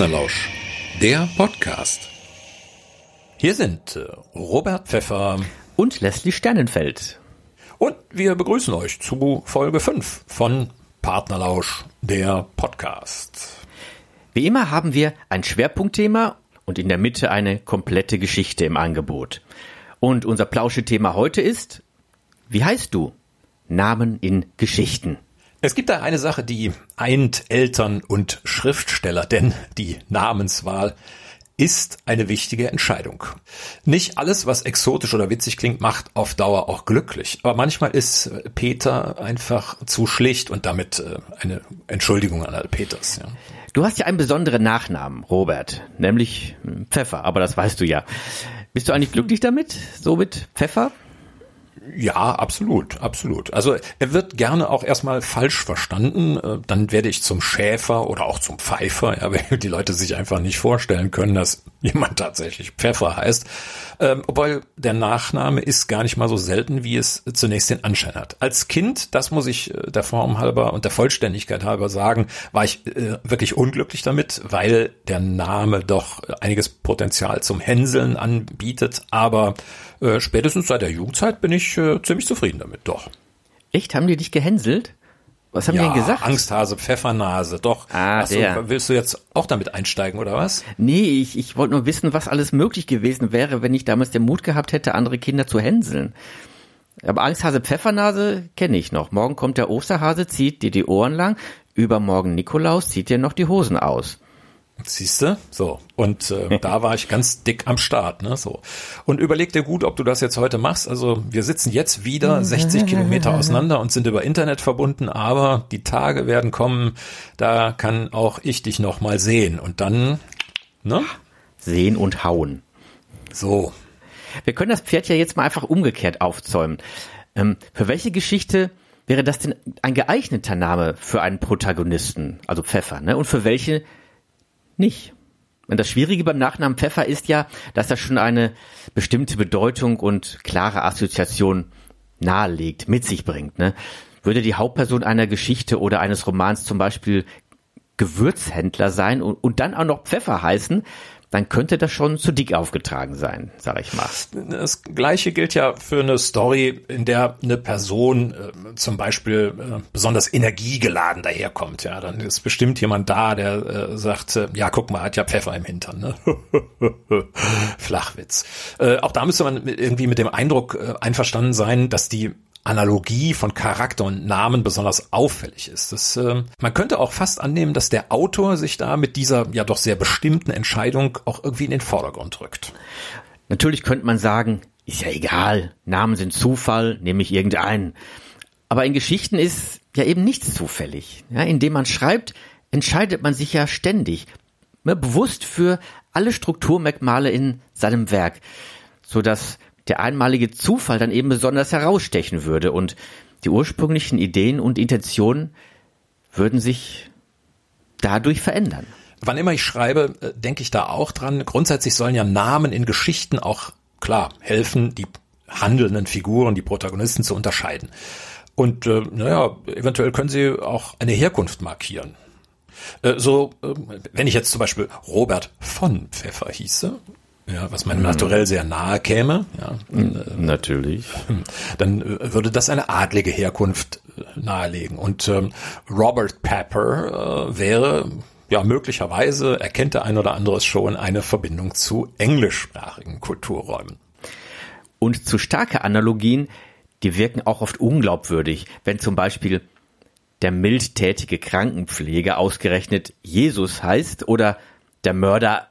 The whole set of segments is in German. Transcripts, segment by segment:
Partnerlausch, der Podcast. Hier sind äh, Robert Pfeffer und Leslie Sternenfeld. Und wir begrüßen euch zu Folge 5 von Partnerlausch, der Podcast. Wie immer haben wir ein Schwerpunktthema und in der Mitte eine komplette Geschichte im Angebot. Und unser Plauschethema heute ist, wie heißt du? Namen in Geschichten. Es gibt da eine Sache, die eint Eltern und Schriftsteller, denn die Namenswahl ist eine wichtige Entscheidung. Nicht alles, was exotisch oder witzig klingt, macht auf Dauer auch glücklich. Aber manchmal ist Peter einfach zu schlicht und damit äh, eine Entschuldigung an alle Peters. Ja. Du hast ja einen besonderen Nachnamen, Robert, nämlich Pfeffer, aber das weißt du ja. Bist du eigentlich glücklich damit, so mit Pfeffer? Ja, absolut, absolut. Also er wird gerne auch erstmal falsch verstanden. Äh, dann werde ich zum Schäfer oder auch zum Pfeifer, ja, weil die Leute sich einfach nicht vorstellen können, dass jemand tatsächlich Pfeffer heißt. Ähm, obwohl der Nachname ist gar nicht mal so selten, wie es zunächst den Anschein hat. Als Kind, das muss ich äh, der Form halber und der Vollständigkeit halber sagen, war ich äh, wirklich unglücklich damit, weil der Name doch einiges Potenzial zum Hänseln anbietet. Aber spätestens seit der Jugendzeit bin ich äh, ziemlich zufrieden damit, doch. Echt? Haben die dich gehänselt? Was haben ja, die denn gesagt? Angsthase, Pfeffernase, doch. Ah, Achso, der. willst du jetzt auch damit einsteigen, oder was? Nee, ich, ich wollte nur wissen, was alles möglich gewesen wäre, wenn ich damals den Mut gehabt hätte, andere Kinder zu hänseln. Aber Angsthase, Pfeffernase kenne ich noch. Morgen kommt der Osterhase, zieht dir die Ohren lang. Übermorgen Nikolaus zieht dir noch die Hosen aus. Siehste, so und äh, da war ich ganz dick am Start, ne, so und überleg dir gut, ob du das jetzt heute machst. Also wir sitzen jetzt wieder 60 Kilometer auseinander und sind über Internet verbunden, aber die Tage werden kommen, da kann auch ich dich noch mal sehen und dann, ne? Sehen und hauen. So. Wir können das Pferd ja jetzt mal einfach umgekehrt aufzäumen. Ähm, für welche Geschichte wäre das denn ein geeigneter Name für einen Protagonisten, also Pfeffer, ne? Und für welche nicht. Und das Schwierige beim Nachnamen Pfeffer ist ja, dass er schon eine bestimmte Bedeutung und klare Assoziation nahelegt, mit sich bringt. Ne? Würde die Hauptperson einer Geschichte oder eines Romans zum Beispiel Gewürzhändler sein und, und dann auch noch Pfeffer heißen, dann könnte das schon zu dick aufgetragen sein, sag ich mal. Das gleiche gilt ja für eine Story, in der eine Person äh, zum Beispiel äh, besonders energiegeladen daherkommt. Ja, dann ist bestimmt jemand da, der äh, sagt, äh, ja, guck mal, hat ja Pfeffer im Hintern. Ne? Flachwitz. Äh, auch da müsste man irgendwie mit dem Eindruck äh, einverstanden sein, dass die Analogie von Charakter und Namen besonders auffällig ist. Das, äh, man könnte auch fast annehmen, dass der Autor sich da mit dieser ja doch sehr bestimmten Entscheidung auch irgendwie in den Vordergrund drückt. Natürlich könnte man sagen, ist ja egal, Namen sind Zufall, nehme ich irgendeinen. Aber in Geschichten ist ja eben nichts zufällig. Ja, indem man schreibt, entscheidet man sich ja ständig, ne, bewusst für alle Strukturmerkmale in seinem Werk, so dass der einmalige Zufall dann eben besonders herausstechen würde und die ursprünglichen Ideen und Intentionen würden sich dadurch verändern. Wann immer ich schreibe, äh, denke ich da auch dran. Grundsätzlich sollen ja Namen in Geschichten auch klar helfen, die handelnden Figuren, die Protagonisten zu unterscheiden. Und äh, naja, eventuell können sie auch eine Herkunft markieren. Äh, so, äh, wenn ich jetzt zum Beispiel Robert von Pfeffer hieße, ja, was meinem Naturell sehr nahe käme. Ja, äh, Natürlich. Dann äh, würde das eine adlige Herkunft äh, nahelegen. Und ähm, Robert Pepper äh, wäre ja möglicherweise, erkennt der ein oder andere es schon, eine Verbindung zu englischsprachigen Kulturräumen. Und zu starke Analogien, die wirken auch oft unglaubwürdig, wenn zum Beispiel der mildtätige Krankenpfleger ausgerechnet Jesus heißt oder der Mörder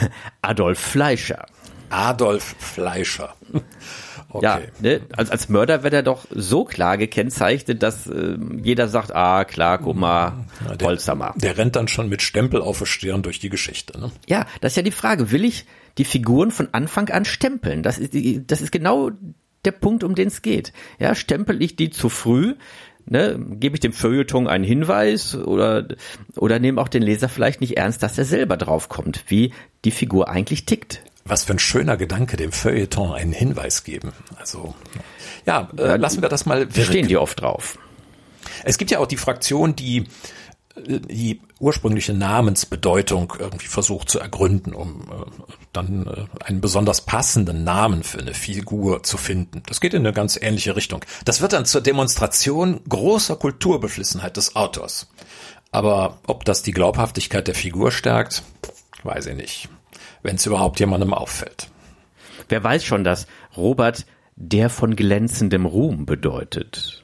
Adolf Fleischer. Adolf Fleischer. Okay. Ja, ne? als, als Mörder wird er doch so klar gekennzeichnet, dass äh, jeder sagt, ah klar, guck mal, ja, der, Holzhammer. Der rennt dann schon mit Stempel auf der Stirn durch die Geschichte. Ne? Ja, das ist ja die Frage, will ich die Figuren von Anfang an stempeln? Das ist, das ist genau der Punkt, um den es geht. Ja, stempel ich die zu früh, ne, gebe ich dem Feuilleton einen Hinweis oder, oder nehme auch den Leser vielleicht nicht ernst, dass er selber draufkommt, wie die Figur eigentlich tickt. Was für ein schöner Gedanke, dem Feuilleton einen Hinweis geben. Also, ja, äh, lassen wir das mal wirken. Stehen die oft drauf. Es gibt ja auch die Fraktion, die die ursprüngliche Namensbedeutung irgendwie versucht zu ergründen, um äh, dann äh, einen besonders passenden Namen für eine Figur zu finden. Das geht in eine ganz ähnliche Richtung. Das wird dann zur Demonstration großer Kulturbeflissenheit des Autors. Aber ob das die Glaubhaftigkeit der Figur stärkt, weiß ich nicht. Wenn es überhaupt jemandem auffällt. Wer weiß schon, dass Robert der von glänzendem Ruhm bedeutet.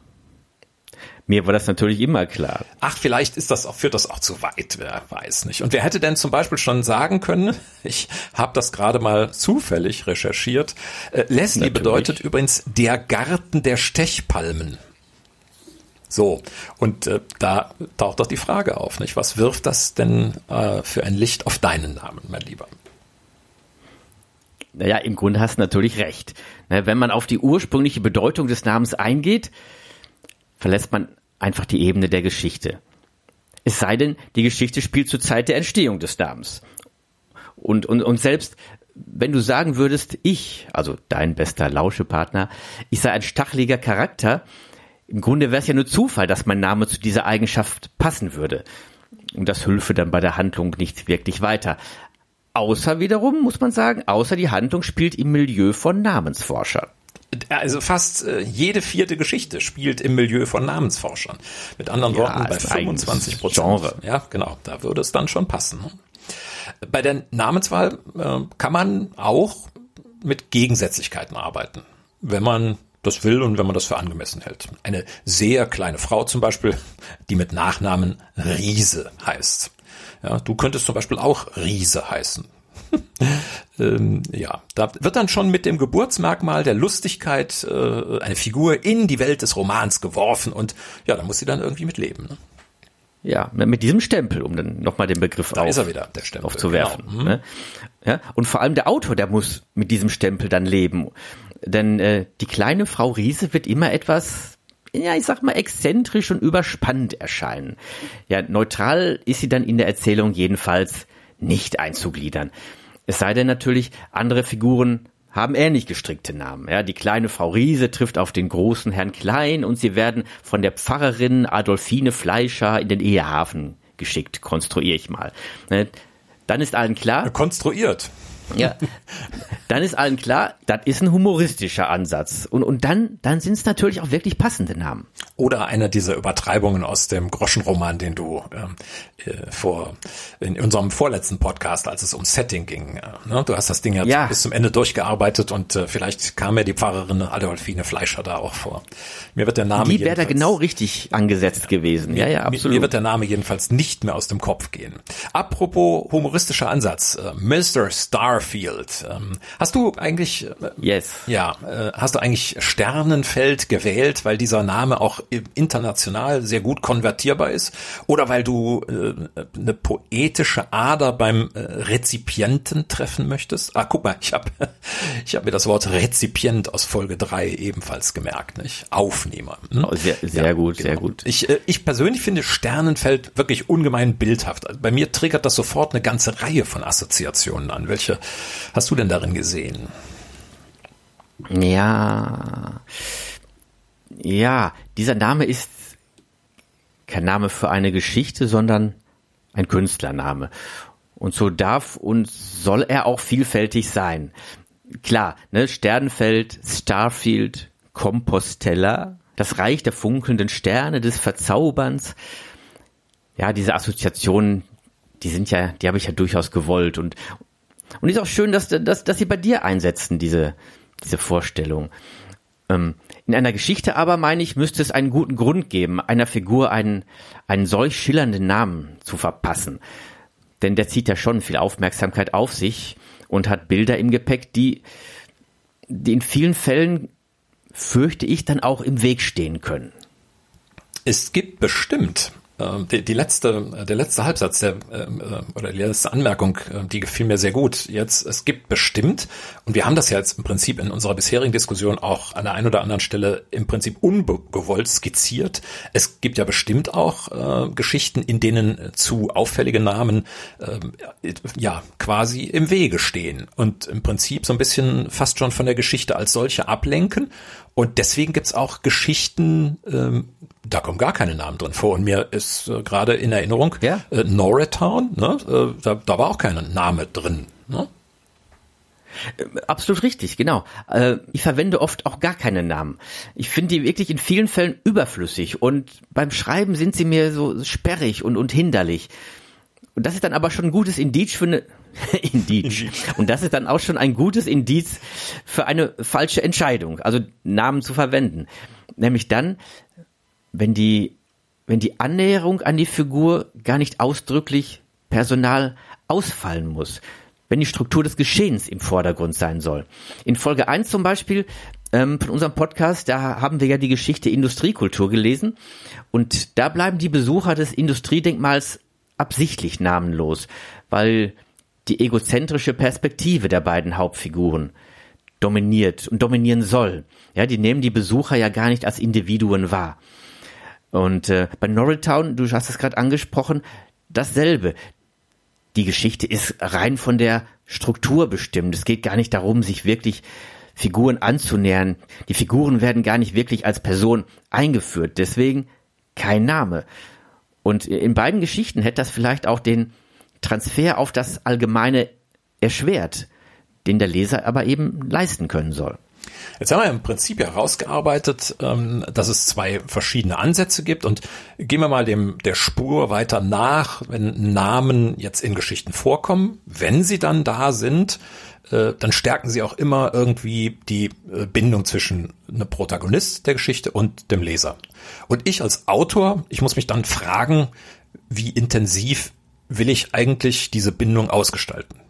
Mir war das natürlich immer klar. Ach, vielleicht ist das auch, führt das auch zu weit, wer weiß nicht. Und wer hätte denn zum Beispiel schon sagen können, ich habe das gerade mal zufällig recherchiert, äh, Leslie natürlich. bedeutet übrigens der Garten der Stechpalmen. So, und äh, da taucht doch die Frage auf, nicht? Was wirft das denn äh, für ein Licht auf deinen Namen, mein Lieber? Naja, im Grunde hast du natürlich recht. Ne, wenn man auf die ursprüngliche Bedeutung des Namens eingeht, verlässt man einfach die Ebene der Geschichte. Es sei denn, die Geschichte spielt zur Zeit der Entstehung des Namens. Und, und, und selbst wenn du sagen würdest, ich, also dein bester Lauschepartner, ich sei ein stacheliger Charakter, im Grunde wäre es ja nur Zufall, dass mein Name zu dieser Eigenschaft passen würde. Und das hülfe dann bei der Handlung nicht wirklich weiter. Außer wiederum, muss man sagen, außer die Handlung spielt im Milieu von Namensforschern. Also fast äh, jede vierte Geschichte spielt im Milieu von Namensforschern. Mit anderen ja, Worten, bei 25 Prozent. Genre. Ja, genau, da würde es dann schon passen. Ne? Bei der Namenswahl äh, kann man auch mit Gegensätzlichkeiten arbeiten, wenn man das will und wenn man das für angemessen hält. Eine sehr kleine Frau zum Beispiel, die mit Nachnamen Riese heißt. Ja, du könntest zum Beispiel auch Riese heißen. ähm, ja, da wird dann schon mit dem Geburtsmerkmal der Lustigkeit äh, eine Figur in die Welt des Romans geworfen und ja, da muss sie dann irgendwie mit leben. Ne? Ja, mit diesem Stempel, um dann nochmal den Begriff da auf, ist er wieder, der Stempel, aufzuwerfen. Genau. Mhm. Ne? Ja, und vor allem der Autor, der muss mit diesem Stempel dann leben. Denn äh, die kleine Frau Riese wird immer etwas ja, ich sag mal, exzentrisch und überspannt erscheinen. Ja, neutral ist sie dann in der Erzählung jedenfalls nicht einzugliedern. Es sei denn natürlich, andere Figuren haben ähnlich gestrickte Namen. Ja, die kleine Frau Riese trifft auf den großen Herrn Klein und sie werden von der Pfarrerin Adolfine Fleischer in den Ehehafen geschickt, konstruiere ich mal. Ne, dann ist allen klar. Konstruiert. Ja, dann ist allen klar, das ist ein humoristischer Ansatz. Und, und dann, dann sind es natürlich auch wirklich passende Namen. Oder einer dieser Übertreibungen aus dem Groschenroman, den du ähm, äh, vor in unserem vorletzten Podcast, als es um Setting ging. Äh, ne? Du hast das Ding ja, ja, bis zum Ende durchgearbeitet und äh, vielleicht kam ja die Pfarrerin Adolfine Fleischer da auch vor. Mir wird der Name. Die wäre da genau richtig angesetzt ja. gewesen. Ja, ja, absolut. Mir, mir wird der Name jedenfalls nicht mehr aus dem Kopf gehen. Apropos humoristischer Ansatz, äh, Mr. Star Starfield. Ähm, hast du eigentlich, äh, yes. ja, äh, hast du eigentlich Sternenfeld gewählt, weil dieser Name auch international sehr gut konvertierbar ist? Oder weil du äh, eine poetische Ader beim Rezipienten treffen möchtest? Ah, guck mal, ich habe ich hab mir das Wort Rezipient aus Folge 3 ebenfalls gemerkt, nicht? Aufnehmer. Hm? Oh, sehr, sehr ja, gut, genau. sehr gut. Ich, ich persönlich finde Sternenfeld wirklich ungemein bildhaft. Bei mir triggert das sofort eine ganze Reihe von Assoziationen an. Welche hast du denn darin gesehen? Ja, ja, dieser Name ist kein Name für eine Geschichte, sondern ein Künstlername. Und so darf und soll er auch vielfältig sein. Klar, ne, Sternfeld, Starfield, Compostella, das Reich der funkelnden Sterne, des Verzauberns. Ja, diese Assoziationen, die sind ja, die habe ich ja durchaus gewollt und, und ist auch schön, dass, dass, dass sie bei dir einsetzen, diese, diese Vorstellung. Ähm, in einer Geschichte aber, meine ich, müsste es einen guten Grund geben, einer Figur einen, einen solch schillernden Namen zu verpassen. Denn der zieht ja schon viel Aufmerksamkeit auf sich und hat Bilder im Gepäck, die, die in vielen Fällen, fürchte ich, dann auch im Weg stehen können. Es gibt bestimmt die, die letzte, der letzte Halbsatz der, ähm, äh, oder die letzte Anmerkung, äh, die gefiel mir sehr gut. Jetzt, es gibt bestimmt, und wir haben das ja jetzt im Prinzip in unserer bisherigen Diskussion auch an der einen oder anderen Stelle im Prinzip ungewollt skizziert. Es gibt ja bestimmt auch äh, Geschichten, in denen zu auffällige Namen äh, ja quasi im Wege stehen und im Prinzip so ein bisschen fast schon von der Geschichte als solche ablenken. Und deswegen gibt's auch Geschichten, ähm, da kommen gar keine Namen drin vor. Und mir ist äh, gerade in Erinnerung, Ja. äh, Norristown, ne, äh, da, da war auch kein Name drin. Ne? Absolut richtig, genau. Äh, ich verwende oft auch gar keine Namen. Ich finde die wirklich in vielen Fällen überflüssig und beim Schreiben sind sie mir so sperrig und, und hinderlich. Und das ist dann aber schon ein gutes Indiz für eine Indiz. Und das ist dann auch schon ein gutes Indiz für eine falsche Entscheidung, also Namen zu verwenden. Nämlich dann, wenn die, wenn die Annäherung an die Figur gar nicht ausdrücklich personal ausfallen muss. Wenn die Struktur des Geschehens im Vordergrund sein soll. In Folge 1 zum Beispiel ähm, von unserem Podcast, da haben wir ja die Geschichte Industriekultur gelesen. Und da bleiben die Besucher des Industriedenkmals absichtlich namenlos, weil die egozentrische Perspektive der beiden Hauptfiguren dominiert und dominieren soll. Ja, die nehmen die Besucher ja gar nicht als Individuen wahr. Und äh, bei Norristown, du hast es gerade angesprochen, dasselbe. Die Geschichte ist rein von der Struktur bestimmt. Es geht gar nicht darum, sich wirklich Figuren anzunähern. Die Figuren werden gar nicht wirklich als Person eingeführt. Deswegen kein Name. Und in beiden Geschichten hätte das vielleicht auch den Transfer auf das Allgemeine erschwert, den der Leser aber eben leisten können soll. Jetzt haben wir im Prinzip herausgearbeitet, ähm, dass es zwei verschiedene Ansätze gibt und gehen wir mal dem der Spur weiter nach, wenn Namen jetzt in Geschichten vorkommen, wenn sie dann da sind, äh, dann stärken sie auch immer irgendwie die äh, Bindung zwischen einem Protagonist der Geschichte und dem Leser. Und ich als Autor, ich muss mich dann fragen, wie intensiv will ich eigentlich diese Bindung ausgestalten?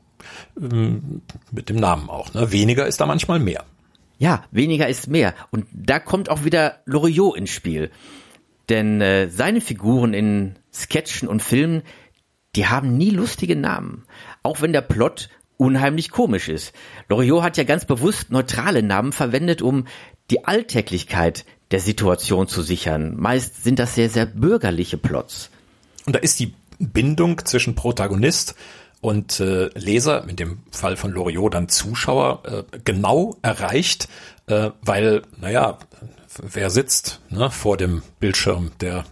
Ähm, Mit dem Namen auch. Ne? Weniger ist da manchmal mehr. Ja, weniger ist mehr. Und da kommt auch wieder Loriot ins Spiel. Denn äh, seine Figuren in Sketchen und Filmen, die haben nie lustige Namen. Auch wenn der Plot unheimlich komisch ist. Loriot hat ja ganz bewusst neutrale Namen verwendet, um die Alltäglichkeit der Situation zu sichern. Meist sind das sehr, sehr bürgerliche Plots. Und da ist die Bindung zwischen Protagonist und äh, Leser, in dem Fall von Loriot dann Zuschauer, äh, genau erreicht, äh, weil, naja, wer sitzt ne, vor dem Bildschirm? Der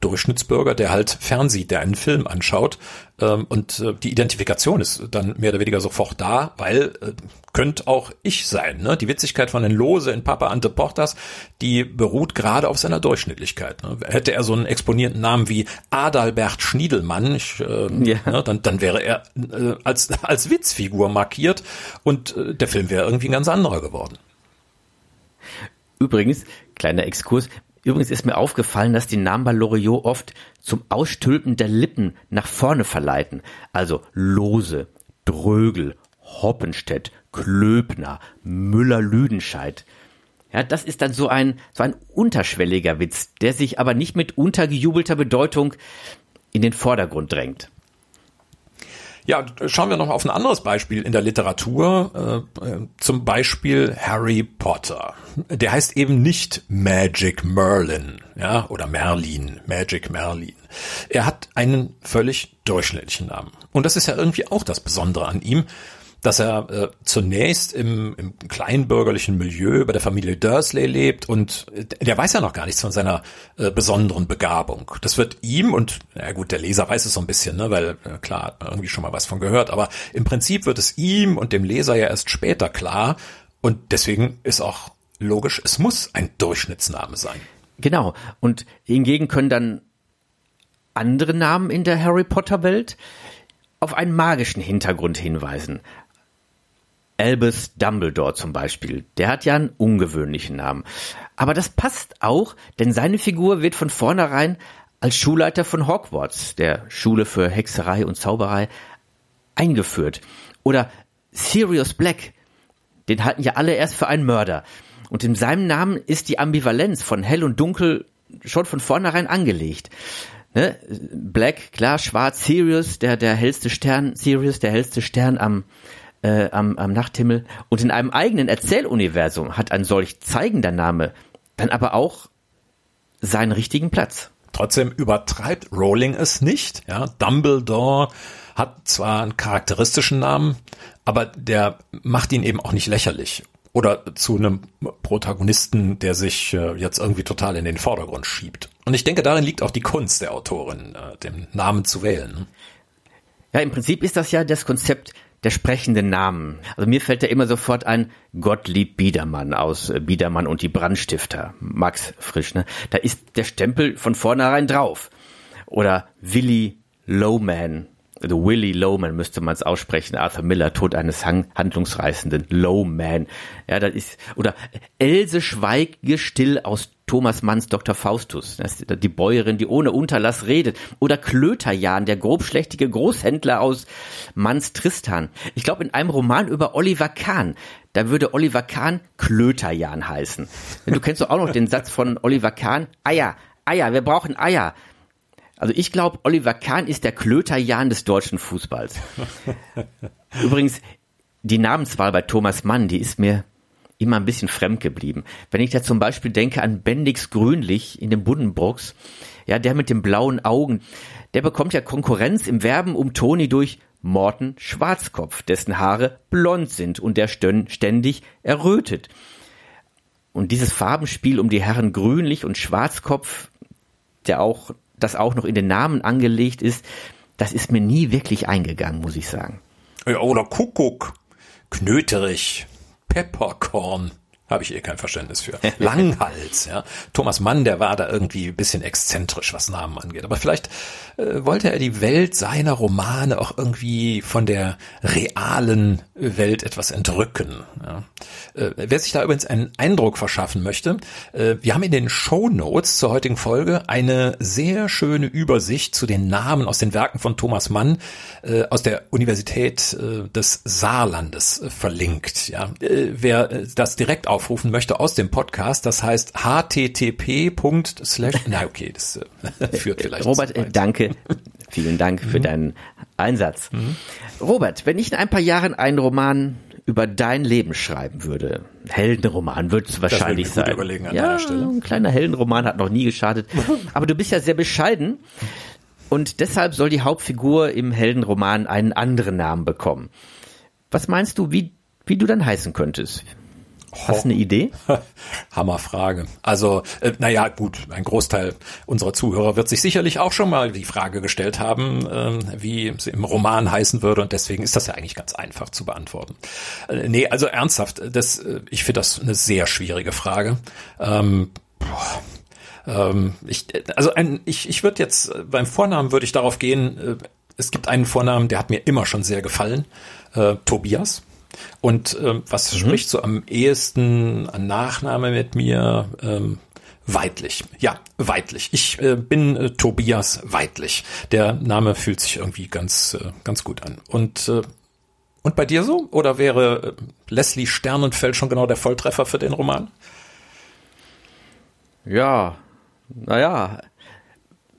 Durchschnittsbürger, der halt fernsieht, der einen Film anschaut ähm, und äh, die Identifikation ist dann mehr oder weniger sofort da, weil äh, könnte auch ich sein. Ne? Die Witzigkeit von den Lose in Papa Ante Portas, die beruht gerade auf seiner Durchschnittlichkeit. Ne? Hätte er so einen exponierten Namen wie Adalbert Schniedelmann, ich, äh, Ja. ne, dann, dann wäre er äh, als, als Witzfigur markiert und äh, der Film wäre irgendwie ein ganz anderer geworden. Übrigens, kleiner Exkurs, übrigens ist mir aufgefallen, dass die Namen bei Loriot oft zum Ausstülpen der Lippen nach vorne verleiten. Also Lose, Drögel, Hoppenstedt, Klöbner, Müller-Lüdenscheid. Ja, das ist dann so ein, so ein unterschwelliger Witz, der sich aber nicht mit untergejubelter Bedeutung in den Vordergrund drängt. Ja, schauen wir noch auf ein anderes Beispiel in der Literatur, äh, äh, zum Beispiel Harry Potter. Der heißt eben nicht Magic Merlin, ja, oder Merlin, Magic Merlin. Er hat einen völlig durchschnittlichen Namen. Und das ist ja irgendwie auch das Besondere an ihm, dass er äh, zunächst im, im kleinbürgerlichen Milieu bei der Familie Dursley lebt und äh, der weiß ja noch gar nichts von seiner äh, besonderen Begabung. Das wird ihm und na gut, der Leser weiß es so ein bisschen, ne, weil äh, klar hat man irgendwie schon mal was von gehört, aber im Prinzip wird es ihm und dem Leser ja erst später klar und deswegen ist auch logisch, es muss ein Durchschnittsname sein. Genau. Und hingegen können dann andere Namen in der Harry Potter Welt auf einen magischen Hintergrund hinweisen. Albus Dumbledore zum Beispiel, der hat ja einen ungewöhnlichen Namen. Aber das passt auch, denn seine Figur wird von vornherein als Schulleiter von Hogwarts, der Schule für Hexerei und Zauberei, eingeführt. Oder Sirius Black, den halten ja alle erst für einen Mörder. Und in seinem Namen ist die Ambivalenz von hell und dunkel schon von vornherein angelegt. Ne? Black, klar, schwarz, Sirius, der, der hellste Stern, Sirius, der hellste Stern am, äh, am, am Nachthimmel. Und in einem eigenen Erzähluniversum hat ein solch zeigender Name dann aber auch seinen richtigen Platz. Trotzdem übertreibt Rowling es nicht. Ja, Dumbledore hat zwar einen charakteristischen Namen, aber der macht ihn eben auch nicht lächerlich. oder zu einem Protagonisten, der sich äh, jetzt irgendwie total in den Vordergrund schiebt. Und ich denke, darin liegt auch die Kunst der Autorin, äh, den Namen zu wählen. Ja, im Prinzip ist das ja das Konzept der sprechenden Namen. Also mir fällt da immer sofort ein Gottlieb Biedermann aus äh, Biedermann und die Brandstifter, Max Frisch. Ne? Da ist der Stempel von vornherein drauf. Oder Willy Lowman also Willy Lowman müsste man es aussprechen, Arthur Miller, Tod eines handlungsreißenden Lowman. Ja, das ist, oder Else Schweige still aus Thomas Manns Dr. Faustus, die Bäuerin, die ohne Unterlass redet. Oder Klöterjan, der grobschlächtige Großhändler aus Manns Tristan. Ich glaube, in einem Roman über Oliver Kahn, da würde Oliver Kahn Klöterjan heißen. Du kennst doch auch noch den Satz von Oliver Kahn, Eier, Eier, wir brauchen Eier. Also ich glaube, Oliver Kahn ist der Klöterjan des deutschen Fußballs. Übrigens, die Namenswahl bei Thomas Mann, die ist mir immer ein bisschen fremd geblieben. Wenn ich da zum Beispiel denke an Bendix Grünlich in den Buddenbrooks, ja, der mit den blauen Augen, der bekommt ja Konkurrenz im Werben um Toni durch Morten Schwarzkopf, dessen Haare blond sind und der ständig errötet. Und dieses Farbenspiel um die Herren Grünlich und Schwarzkopf, der auch das auch noch in den Namen angelegt ist, das ist mir nie wirklich eingegangen, muss ich sagen. Ja, oder Kuckuck, Knöterich, Peppercorn habe ich eh kein Verständnis für. Langhals, ja. Thomas Mann, der war da irgendwie ein bisschen exzentrisch, was Namen angeht. Aber vielleicht äh, wollte er die Welt seiner Romane auch irgendwie von der realen Welt etwas entrücken. Ja. Äh, wer sich da übrigens einen Eindruck verschaffen möchte, äh, wir haben in den Show Notes zur heutigen Folge eine sehr schöne Übersicht zu den Namen aus den Werken von Thomas Mann äh, aus der Universität äh, des Saarlandes äh, verlinkt. Ja. wer das direkt auf aufrufen möchte aus dem Podcast. Das heißt http. Na okay, das äh, führt vielleicht. Robert, äh, danke. Vielen Dank für mhm. deinen Einsatz. Mhm. Robert, wenn ich in ein paar Jahren einen Roman über dein Leben schreiben würde, Heldenroman wird es wahrscheinlich sein. ja, ein kleiner Heldenroman hat noch nie geschadet. Aber du bist ja sehr bescheiden und deshalb soll die Hauptfigur im Heldenroman einen anderen Namen bekommen. Was meinst du, wie, wie du dann heißen könntest? Hast du eine Idee? Hammerfrage. Also, äh, naja, gut, ein Großteil unserer Zuhörer wird sich sicherlich auch schon mal die Frage gestellt haben, äh, wie sie im Roman heißen würde. Und deswegen ist das ja eigentlich ganz einfach zu beantworten. Äh, nee, also ernsthaft, das, äh, ich finde das eine sehr schwierige Frage. Ähm, ähm, ich, also ein, ich, ich würde jetzt äh, beim Vornamen würde ich darauf gehen, äh, es gibt einen Vornamen, der hat mir immer schon sehr gefallen, äh, Tobias. Und ähm, was mhm. spricht so am ehesten an Nachname mit mir? Ähm, Weidlich. Ja, Weidlich. Ich äh, bin äh, Tobias Weidlich. Der Name fühlt sich irgendwie ganz, äh, ganz gut an. Und, äh, und bei dir so? Oder wäre äh, Leslie Sternenfeld schon genau der Volltreffer für den Roman? Ja, naja,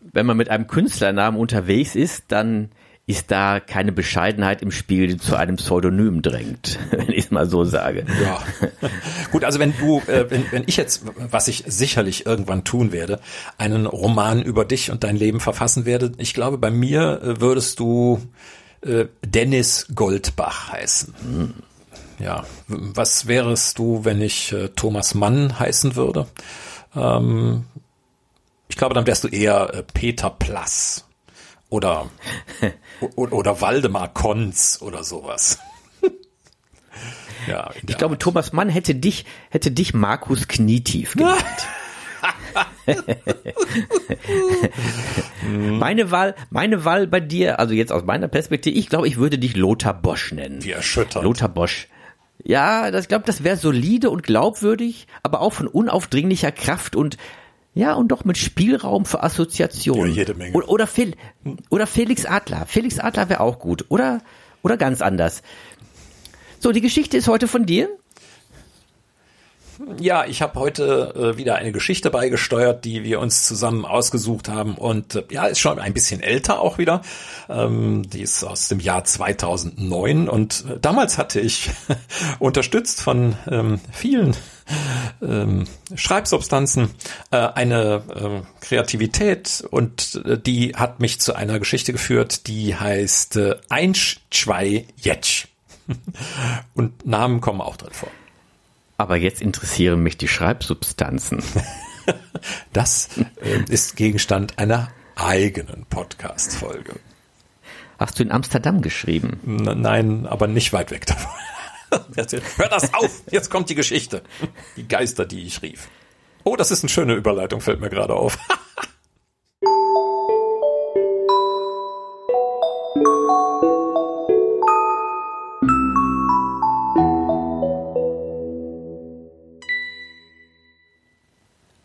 wenn man mit einem Künstlernamen unterwegs ist, dann ist da keine Bescheidenheit im Spiel, die zu einem Pseudonym drängt, wenn ich es mal so sage. Ja. Gut, also wenn du, äh, wenn, wenn ich jetzt, was ich sicherlich irgendwann tun werde, einen Roman über dich und dein Leben verfassen werde, ich glaube, bei mir äh, würdest du äh, Dennis Goldbach heißen. Hm. Ja, was wärest du, wenn ich äh, Thomas Mann heißen würde? Ähm, ich glaube, dann wärst du eher äh, Peter Plass oder oder Waldemar Konz oder sowas. ja, ich glaube. Thomas Mann hätte dich, hätte dich Markus Knietief genannt. meine Wahl, meine Wahl bei dir, also jetzt aus meiner Perspektive, ich glaube, ich würde dich Lothar Bosch nennen. Wie erschüttert. Lothar Bosch. Ja, das, ich glaube, das wäre solide und glaubwürdig, aber auch von unaufdringlicher Kraft und ja, und doch mit Spielraum für Assoziationen. Ja, jede Menge. Oder, oder, Fel oder Felix Adler. Felix Adler wäre auch gut. Oder, oder ganz anders. So, die Geschichte ist heute von dir. Ja, ich habe heute äh, wieder eine Geschichte beigesteuert, die wir uns zusammen ausgesucht haben und äh, ja, ist schon ein bisschen älter auch wieder. Ähm, die ist aus dem Jahr 2009 und äh, damals hatte ich unterstützt von ähm, vielen ähm, Schreibsubstanzen äh, eine äh, Kreativität und äh, die hat mich zu einer Geschichte geführt, die heißt äh, Eins, zwei, jetzt. und Namen kommen auch drin vor. Aber jetzt interessieren mich die Schreibsubstanzen. Das äh, ist Gegenstand einer eigenen Podcast-Folge. Hast du in Amsterdam geschrieben? N nein, aber nicht weit weg davon. Hör das auf! Jetzt kommt die Geschichte. Die Geister, die ich rief. Oh, das ist eine schöne Überleitung, fällt mir gerade auf.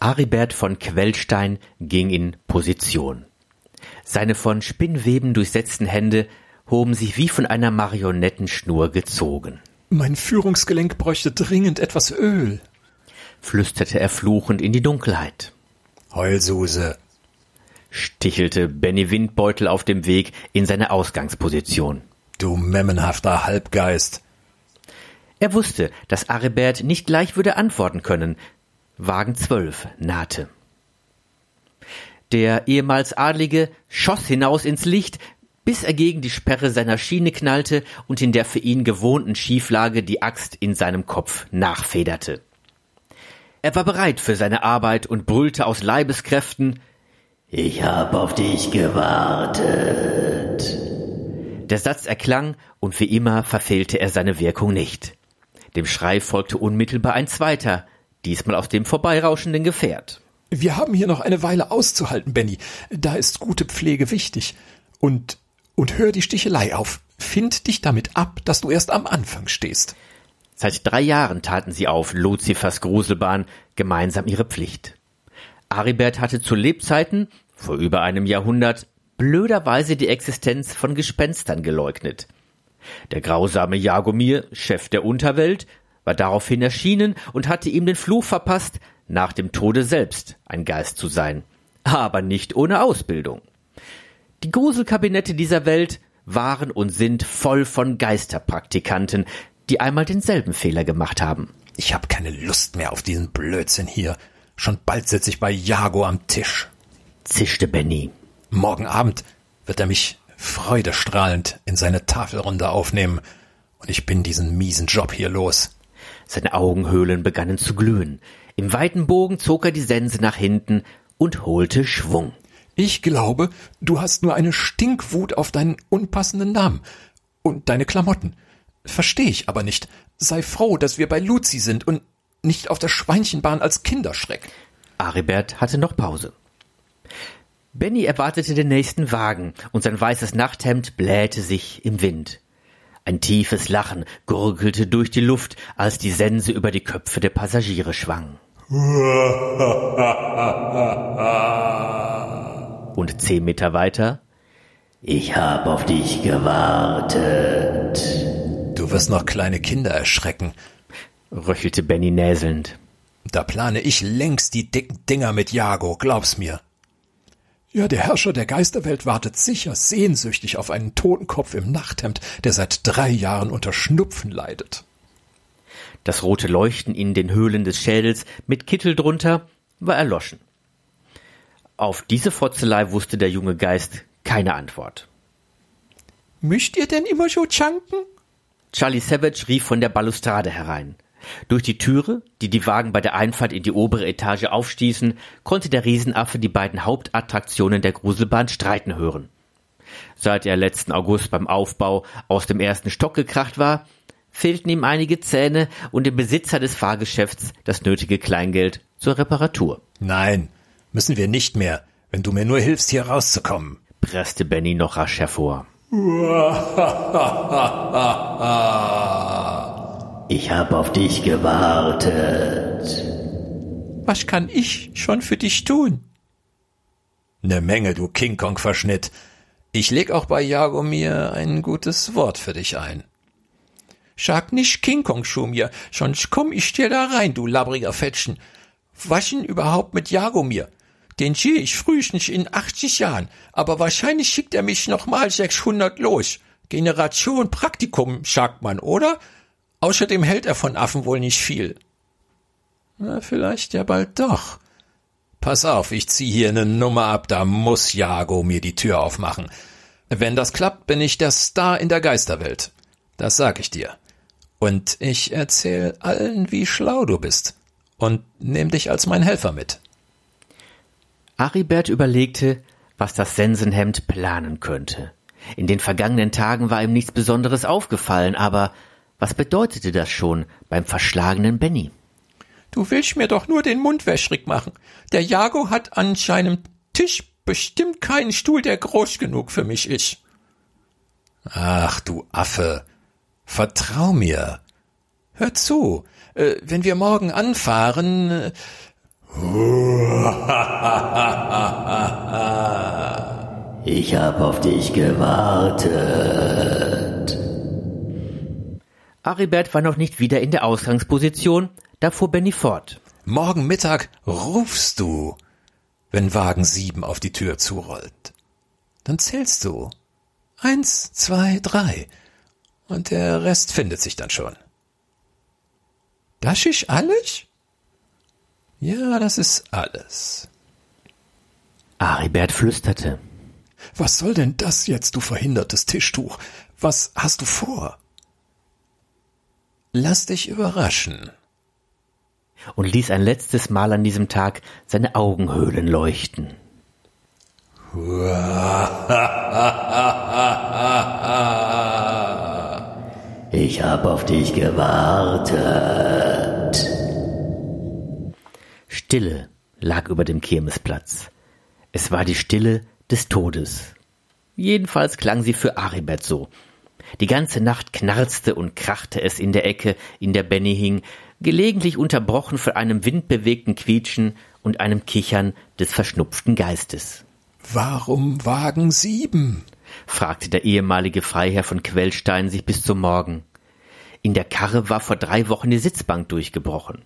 Aribert von Quellstein ging in Position. Seine von Spinnweben durchsetzten Hände hoben sich wie von einer Marionettenschnur gezogen. Mein Führungsgelenk bräuchte dringend etwas Öl, flüsterte er fluchend in die Dunkelheit. Heulsuse, stichelte Benny Windbeutel auf dem Weg in seine Ausgangsposition. Du memmenhafter Halbgeist. Er wusste, dass Aribert nicht gleich würde antworten können, Wagen 12 nahte. Der ehemals Adlige schoss hinaus ins Licht, bis er gegen die Sperre seiner Schiene knallte und in der für ihn gewohnten Schieflage die Axt in seinem Kopf nachfederte. Er war bereit für seine Arbeit und brüllte aus Leibeskräften Ich hab auf dich gewartet. Der Satz erklang, und wie immer verfehlte er seine Wirkung nicht. Dem Schrei folgte unmittelbar ein zweiter, diesmal aus dem vorbeirauschenden Gefährt. Wir haben hier noch eine Weile auszuhalten, Benny. Da ist gute Pflege wichtig. Und, und hör die Stichelei auf. Find dich damit ab, dass du erst am Anfang stehst. Seit drei Jahren taten sie auf Luzifers Gruselbahn gemeinsam ihre Pflicht. Aribert hatte zu Lebzeiten, vor über einem Jahrhundert, blöderweise die Existenz von Gespenstern geleugnet. Der grausame Jagomir, Chef der Unterwelt, war daraufhin erschienen und hatte ihm den Fluch verpasst, nach dem Tode selbst ein Geist zu sein, aber nicht ohne Ausbildung. Die Gruselkabinette dieser Welt waren und sind voll von Geisterpraktikanten, die einmal denselben Fehler gemacht haben. Ich habe keine Lust mehr auf diesen Blödsinn hier. Schon bald sitze ich bei Jago am Tisch, zischte Benny. Morgen Abend wird er mich freudestrahlend in seine Tafelrunde aufnehmen, und ich bin diesen miesen Job hier los. Seine Augenhöhlen begannen zu glühen. Im weiten Bogen zog er die Sense nach hinten und holte Schwung. Ich glaube, du hast nur eine Stinkwut auf deinen unpassenden Namen und deine Klamotten. Versteh ich aber nicht. Sei froh, dass wir bei Luzi sind und nicht auf der Schweinchenbahn als Kinderschreck. Aribert hatte noch Pause. Benny erwartete den nächsten Wagen und sein weißes Nachthemd blähte sich im Wind. Ein tiefes Lachen gurgelte durch die Luft, als die Sense über die Köpfe der Passagiere schwang. Und zehn Meter weiter. Ich hab auf dich gewartet. Du wirst noch kleine Kinder erschrecken, röchelte Benny näselnd. Da plane ich längst die dicken Dinger mit Jago, glaub's mir. Ja, der Herrscher der Geisterwelt wartet sicher sehnsüchtig auf einen Totenkopf im Nachthemd, der seit drei Jahren unter Schnupfen leidet. Das rote Leuchten in den Höhlen des Schädels mit Kittel drunter war erloschen. Auf diese Fotzelei wusste der junge Geist keine Antwort. Müsst ihr denn immer so chanken? Charlie Savage rief von der Balustrade herein. Durch die Türe, die die Wagen bei der Einfahrt in die obere Etage aufstießen, konnte der Riesenaffe die beiden Hauptattraktionen der Gruselbahn streiten hören. Seit er letzten August beim Aufbau aus dem ersten Stock gekracht war, fehlten ihm einige Zähne und dem Besitzer des Fahrgeschäfts das nötige Kleingeld zur Reparatur. Nein, müssen wir nicht mehr, wenn du mir nur hilfst, hier rauszukommen, presste Benny noch rasch hervor. Ich habe auf dich gewartet. Was kann ich schon für dich tun? Ne Menge, du King Kong Verschnitt. Ich leg auch bei Jagomir ein gutes Wort für dich ein. Schag nicht King Kong Schumir, sonst komm ich dir da rein, du labbriger Fetschen. Waschen überhaupt mit Jagomir? Den sehe ich frühestens in 80 Jahren, aber wahrscheinlich schickt er mich noch mal 600 los. Generation Praktikum, sagt man, oder? Außerdem hält er von Affen wohl nicht viel. Na, vielleicht ja bald doch. Pass auf, ich zieh hier ne Nummer ab, da muss Jago mir die Tür aufmachen. Wenn das klappt, bin ich der Star in der Geisterwelt. Das sag ich dir. Und ich erzähl allen, wie schlau du bist. Und nehm dich als mein Helfer mit. Aribert überlegte, was das Sensenhemd planen könnte. In den vergangenen Tagen war ihm nichts Besonderes aufgefallen, aber was bedeutete das schon beim verschlagenen Benny? Du willst mir doch nur den Mund wäschrig machen. Der Jago hat an seinem Tisch bestimmt keinen Stuhl, der groß genug für mich ist. Ach, du Affe. Vertrau mir. Hör zu, äh, wenn wir morgen anfahren. Ich hab auf dich gewartet. Aribert war noch nicht wieder in der Ausgangsposition, da fuhr Benny fort. Morgen Mittag rufst du, wenn Wagen sieben auf die Tür zurollt. Dann zählst du. Eins, zwei, drei. Und der Rest findet sich dann schon. Das ist alles? Ja, das ist alles. Aribert flüsterte. Was soll denn das jetzt, du verhindertes Tischtuch? Was hast du vor? Lass dich überraschen. Und ließ ein letztes Mal an diesem Tag seine Augenhöhlen leuchten. Ich hab auf dich gewartet. Stille lag über dem Kirmesplatz. Es war die Stille des Todes. Jedenfalls klang sie für Aribert so. Die ganze Nacht knarzte und krachte es in der Ecke, in der Benny hing, gelegentlich unterbrochen von einem windbewegten Quietschen und einem Kichern des verschnupften Geistes. Warum Wagen sieben? fragte der ehemalige Freiherr von Quellstein sich bis zum Morgen. In der Karre war vor drei Wochen die Sitzbank durchgebrochen.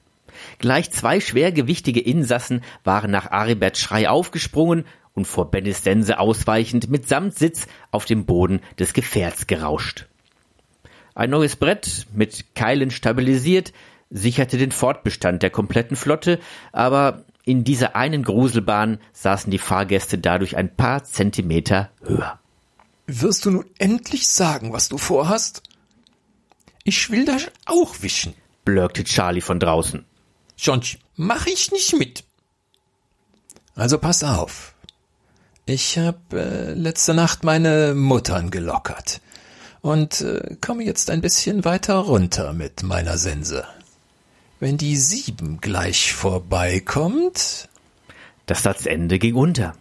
Gleich zwei schwergewichtige Insassen waren nach Ariberts Schrei aufgesprungen und vor Bennis Sense ausweichend mitsamt Sitz auf dem Boden des Gefährts gerauscht. Ein neues Brett, mit Keilen stabilisiert, sicherte den Fortbestand der kompletten Flotte, aber in dieser einen Gruselbahn saßen die Fahrgäste dadurch ein paar Zentimeter höher. Wirst du nun endlich sagen, was du vorhast? Ich will das auch wischen, blökte Charlie von draußen. Sonst mach ich nicht mit. Also pass auf. Ich hab äh, letzte Nacht meine Muttern gelockert und äh, komme jetzt ein bisschen weiter runter mit meiner Sense. Wenn die sieben gleich vorbeikommt. Das Satzende ging unter.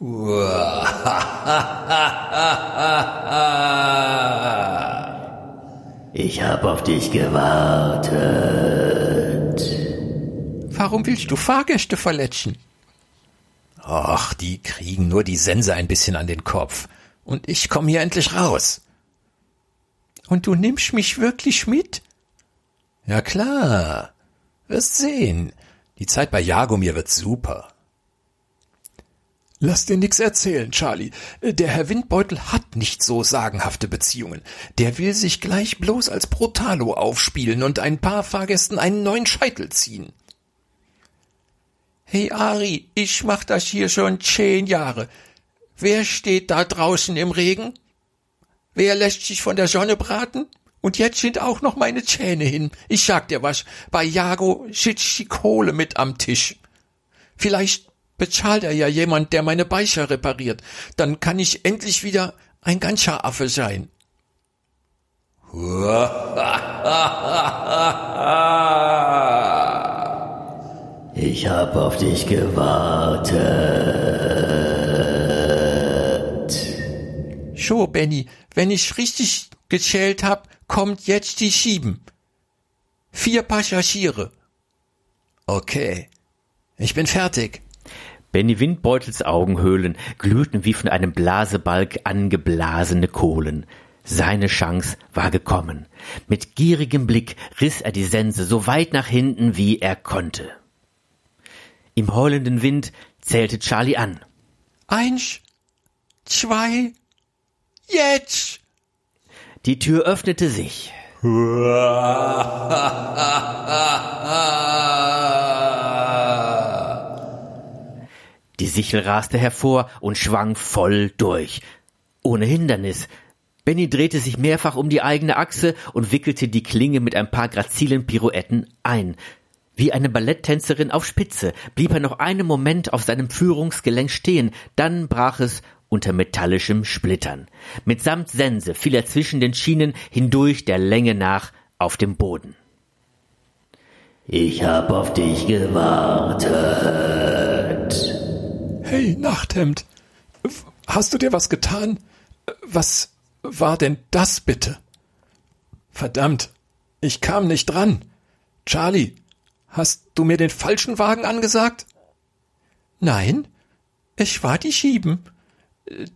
Ich hab auf dich gewartet. Warum willst du Fahrgäste verletzen? Ach, die kriegen nur die Sense ein bisschen an den Kopf. Und ich komm hier endlich raus. Und du nimmst mich wirklich mit? Ja klar. Wirst sehen. Die Zeit bei Jagomir wird super. Lass dir nix erzählen, Charlie. Der Herr Windbeutel hat nicht so sagenhafte Beziehungen. Der will sich gleich bloß als Brutalo aufspielen und ein paar Fahrgästen einen neuen Scheitel ziehen. Hey Ari, ich mach das hier schon zehn Jahre. Wer steht da draußen im Regen? Wer lässt sich von der Sonne braten? Und jetzt sind auch noch meine Zähne hin. Ich sag dir was, bei Jago sitzt die Kohle mit am Tisch. Vielleicht bezahlt er ja jemand, der meine Beicher repariert. Dann kann ich endlich wieder ein ganzer Affe sein. Ich hab auf dich gewartet. So, Benny, wenn ich richtig gezählt hab, kommt jetzt die sieben. Vier Passagiere. Okay, ich bin fertig. Benny Windbeutels Augenhöhlen glühten wie von einem Blasebalg angeblasene Kohlen. Seine Chance war gekommen. Mit gierigem Blick riss er die Sense so weit nach hinten, wie er konnte. Im heulenden Wind zählte Charlie an. Eins, zwei, jetzt! Die Tür öffnete sich. Die Sichel raste hervor und schwang voll durch. Ohne Hindernis. Benny drehte sich mehrfach um die eigene Achse und wickelte die Klinge mit ein paar grazilen Pirouetten ein. Wie eine Balletttänzerin auf Spitze blieb er noch einen Moment auf seinem Führungsgelenk stehen, dann brach es unter metallischem Splittern. Mitsamt Sense fiel er zwischen den Schienen hindurch der Länge nach auf dem Boden. Ich hab auf dich gewartet. Hey, Nachthemd. Hast du dir was getan? Was war denn das bitte? Verdammt, ich kam nicht dran. Charlie, hast du mir den falschen Wagen angesagt? Nein, ich war die Schieben.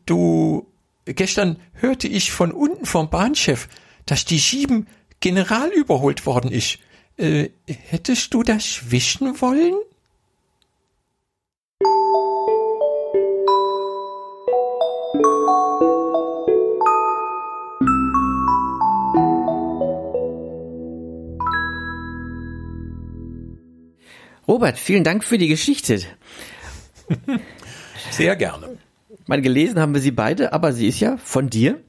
Du, gestern hörte ich von unten vom Bahnchef, dass die Schieben general überholt worden ist. Äh, hättest du das wissen wollen? Robert, vielen Dank für die Geschichte. Sehr gerne. Mal gelesen haben wir sie beide, aber sie ist ja von dir.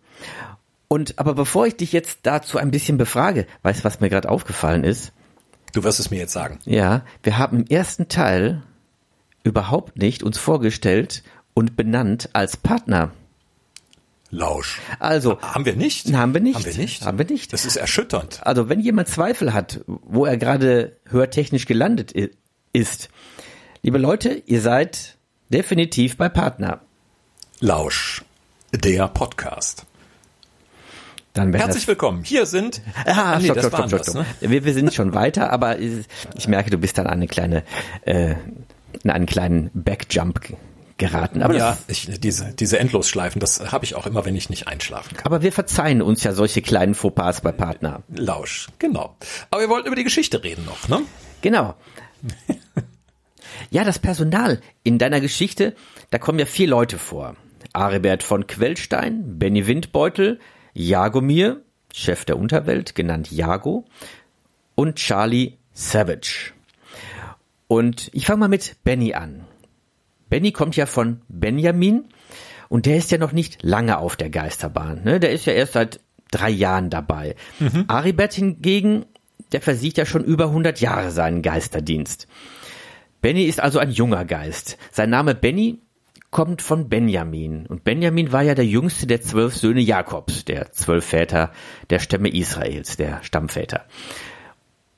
Und aber bevor ich dich jetzt dazu ein bisschen befrage, weißt du, was mir gerade aufgefallen ist? Du wirst es mir jetzt sagen. Ja, wir haben im ersten Teil überhaupt nicht uns vorgestellt und benannt als Partner. Lausch. Also Haben wir nicht? haben wir nicht. Haben wir nicht? Haben wir nicht. Das ist erschütternd. Also wenn jemand Zweifel hat, wo er gerade hörtechnisch gelandet ist, liebe Leute, ihr seid definitiv bei Partner. Lausch. Der Podcast. Herzlich willkommen. Hier sind. Ah, nee, stopp, stopp, stopp, das, stopp, ne? stopp. Wir, wir sind schon weiter, aber ich merke, du bist dann an eine kleine, äh, in einen kleinen Backjump ge- geraten. Aber, Ja, ich, diese, diese Endlosschleifen, das habe ich auch immer, wenn ich nicht einschlafen kann. aber wir verzeihen uns ja solche kleinen Fauxpas bei Partner. Lausch, genau. Aber wir wollten über die Geschichte reden noch, ne? Genau. Ja, das Personal in deiner Geschichte, da kommen ja vier Leute vor. Aribert von Quellstein, Benny Windbeutel, Jagomir, Chef der Unterwelt, genannt Jago, und Charlie Savage. Und ich fange mal mit Benny an. Benny kommt ja von Benjamin und der ist ja noch nicht lange auf der Geisterbahn. Ne? Der ist ja erst seit drei Jahren dabei. Aribert hingegen, der versiegt ja schon über 100 Jahre seinen Geisterdienst. Benny ist also ein junger Geist. Sein Name Benny kommt von Benjamin. Und Benjamin war ja der jüngste der zwölf Söhne Jakobs, der zwölf Väter der Stämme Israels, der Stammväter.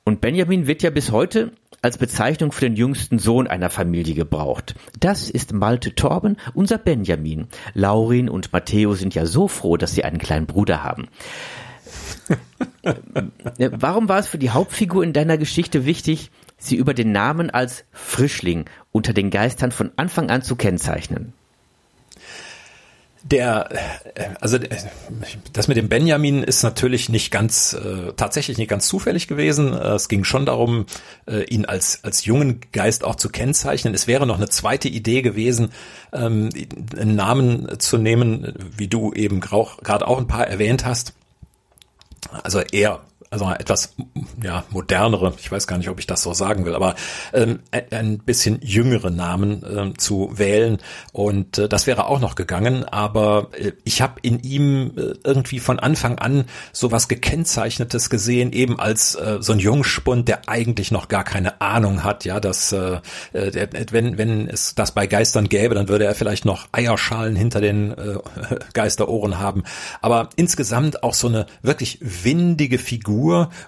Und Benjamin wird ja bis heute als Bezeichnung für den jüngsten Sohn einer Familie gebraucht. Das ist Malte Torben, unser Benjamin. Laurin und Matteo sind ja so froh, dass sie einen kleinen Bruder haben. Äh, Warum war es für die Hauptfigur in deiner Geschichte wichtig, sie über den Namen als Frischling unter den Geistern von Anfang an zu kennzeichnen? Der, äh, also äh, das mit dem Benjamin ist natürlich nicht ganz, äh, tatsächlich nicht ganz zufällig gewesen. Äh, Es ging schon darum, äh, ihn als als jungen Geist auch zu kennzeichnen. Es wäre noch eine zweite Idee gewesen, ähm, einen Namen zu nehmen, wie du eben gerade auch ein paar erwähnt hast. Also eher also etwas ja modernere, ich weiß gar nicht, ob ich das so sagen will, aber ähm, ein, bisschen jüngere Namen ähm, zu wählen. Und äh, das wäre auch noch gegangen, aber äh, ich habe in ihm äh, irgendwie von Anfang an sowas gekennzeichnetes gesehen, eben als äh, so ein Jungspund, der eigentlich noch gar keine Ahnung hat, ja, dass äh, äh, der, wenn wenn es das bei Geistern gäbe, dann würde er vielleicht noch Eierschalen hinter den äh, Geisterohren haben, aber insgesamt auch so eine wirklich windige Figur